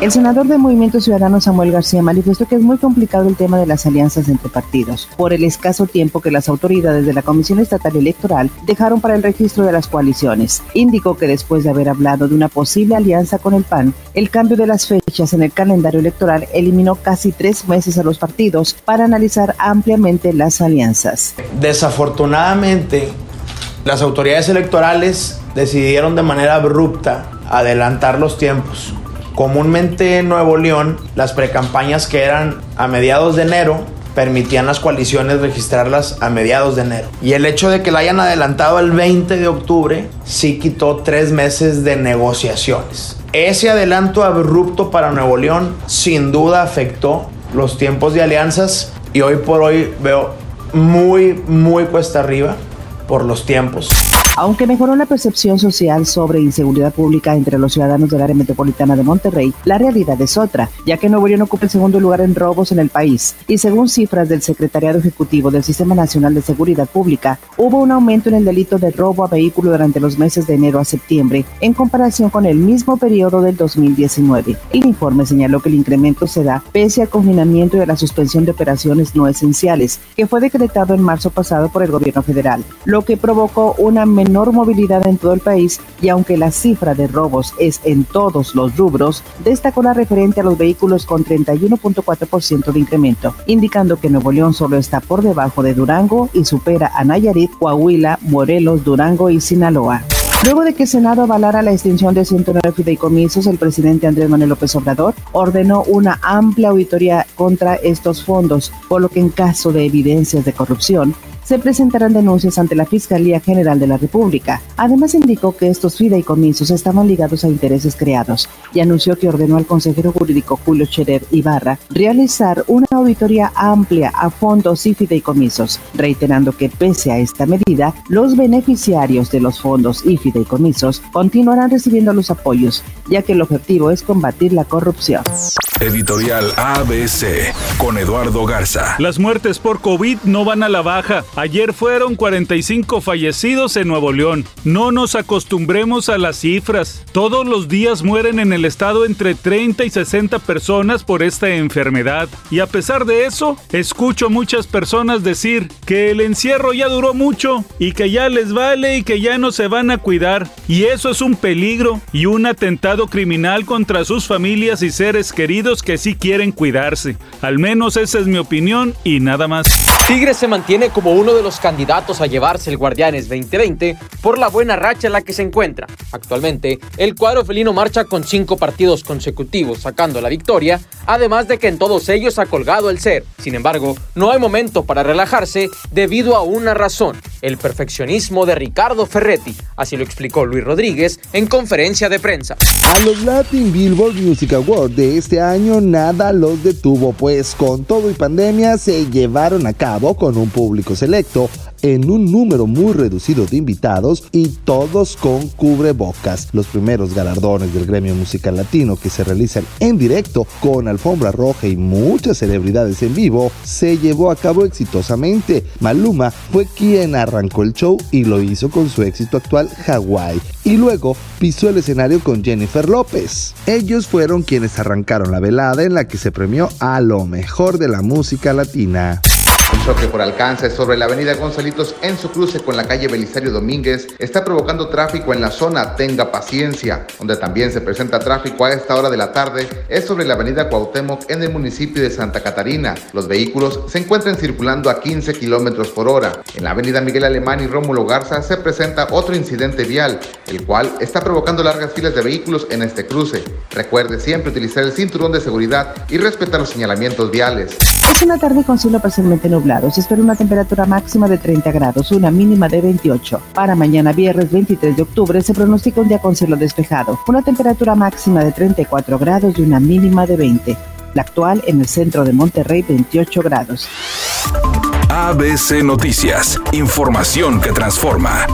El senador de Movimiento Ciudadano Samuel García manifestó que es muy complicado el tema de las alianzas entre partidos, por el escaso tiempo que las autoridades de la Comisión Estatal Electoral dejaron para el registro de las coaliciones. Indicó que después de haber hablado de una posible alianza con el PAN, el cambio de las fechas en el calendario electoral eliminó casi tres meses a los partidos para analizar ampliamente las alianzas. Desafortunadamente, las autoridades electorales decidieron de manera abrupta adelantar los tiempos Comúnmente en Nuevo León, las precampañas que eran a mediados de enero permitían las coaliciones registrarlas a mediados de enero. Y el hecho de que la hayan adelantado al 20 de octubre sí quitó tres meses de negociaciones. Ese adelanto abrupto para Nuevo León sin duda afectó los tiempos de alianzas y hoy por hoy veo muy, muy cuesta arriba por los tiempos. Aunque mejoró la percepción social sobre inseguridad pública entre los ciudadanos del área metropolitana de Monterrey, la realidad es otra, ya que Nuevo León ocupa el segundo lugar en robos en el país. Y según cifras del Secretariado Ejecutivo del Sistema Nacional de Seguridad Pública, hubo un aumento en el delito de robo a vehículo durante los meses de enero a septiembre, en comparación con el mismo periodo del 2019. El informe señaló que el incremento se da pese al confinamiento y a la suspensión de operaciones no esenciales, que fue decretado en marzo pasado por el gobierno federal, lo que provocó una menor movilidad en todo el país y aunque la cifra de robos es en todos los rubros, destacó la referente a los vehículos con 31.4% de incremento, indicando que Nuevo León solo está por debajo de Durango y supera a Nayarit, Coahuila, Morelos, Durango y Sinaloa. Luego de que el Senado avalara la extinción de 109 fideicomisos, el presidente Andrés Manuel López Obrador ordenó una amplia auditoría contra estos fondos, por lo que en caso de evidencias de corrupción, se presentarán denuncias ante la Fiscalía General de la República. Además indicó que estos fideicomisos estaban ligados a intereses creados y anunció que ordenó al consejero jurídico Julio Cherer Ibarra realizar una auditoría amplia a fondos y fideicomisos, reiterando que pese a esta medida, los beneficiarios de los fondos y fideicomisos continuarán recibiendo los apoyos, ya que el objetivo es combatir la corrupción. Editorial ABC con Eduardo Garza. Las muertes por COVID no van a la baja. Ayer fueron 45 fallecidos en Nuevo León. No nos acostumbremos a las cifras. Todos los días mueren en el estado entre 30 y 60 personas por esta enfermedad. Y a pesar de eso, escucho muchas personas decir que el encierro ya duró mucho y que ya les vale y que ya no se van a cuidar. Y eso es un peligro y un atentado criminal contra sus familias y seres queridos que sí quieren cuidarse. Al menos esa es mi opinión y nada más. Tigres se mantiene como uno de los candidatos a llevarse el Guardianes 2020 por la buena racha en la que se encuentra. Actualmente, el cuadro felino marcha con cinco partidos consecutivos sacando la victoria, además de que en todos ellos ha colgado el ser. Sin embargo, no hay momento para relajarse debido a una razón, el perfeccionismo de Ricardo Ferretti, así lo explicó Luis Rodríguez en conferencia de prensa. A los Latin Billboard Music Awards de este año nada los detuvo, pues con todo y pandemia se llevaron a cabo con un público selecto en un número muy reducido de invitados y todos con cubrebocas. Los primeros galardones del gremio musical latino que se realizan en directo con alfombra roja y muchas celebridades en vivo se llevó a cabo exitosamente. Maluma fue quien arrancó el show y lo hizo con su éxito actual Hawaii y luego pisó el escenario con Jennifer López. Ellos fueron quienes arrancaron la velada en la que se premió a lo mejor de la música latina. Choque por alcance sobre la avenida Gonzalitos en su cruce con la calle Belisario Domínguez está provocando tráfico en la zona Tenga Paciencia, donde también se presenta tráfico a esta hora de la tarde, es sobre la avenida Cuauhtémoc en el municipio de Santa Catarina. Los vehículos se encuentran circulando a 15 kilómetros por hora. En la avenida Miguel Alemán y Rómulo Garza se presenta otro incidente vial, el cual está provocando largas filas de vehículos en este cruce. Recuerde siempre utilizar el cinturón de seguridad y respetar los señalamientos viales. Es una tarde con cielo parcialmente nublado. Espera una temperatura máxima de 30 grados, una mínima de 28. Para mañana viernes 23 de octubre se pronostica un día con cielo despejado, una temperatura máxima de 34 grados y una mínima de 20. La actual en el centro de Monterrey 28 grados. ABC Noticias, información que transforma.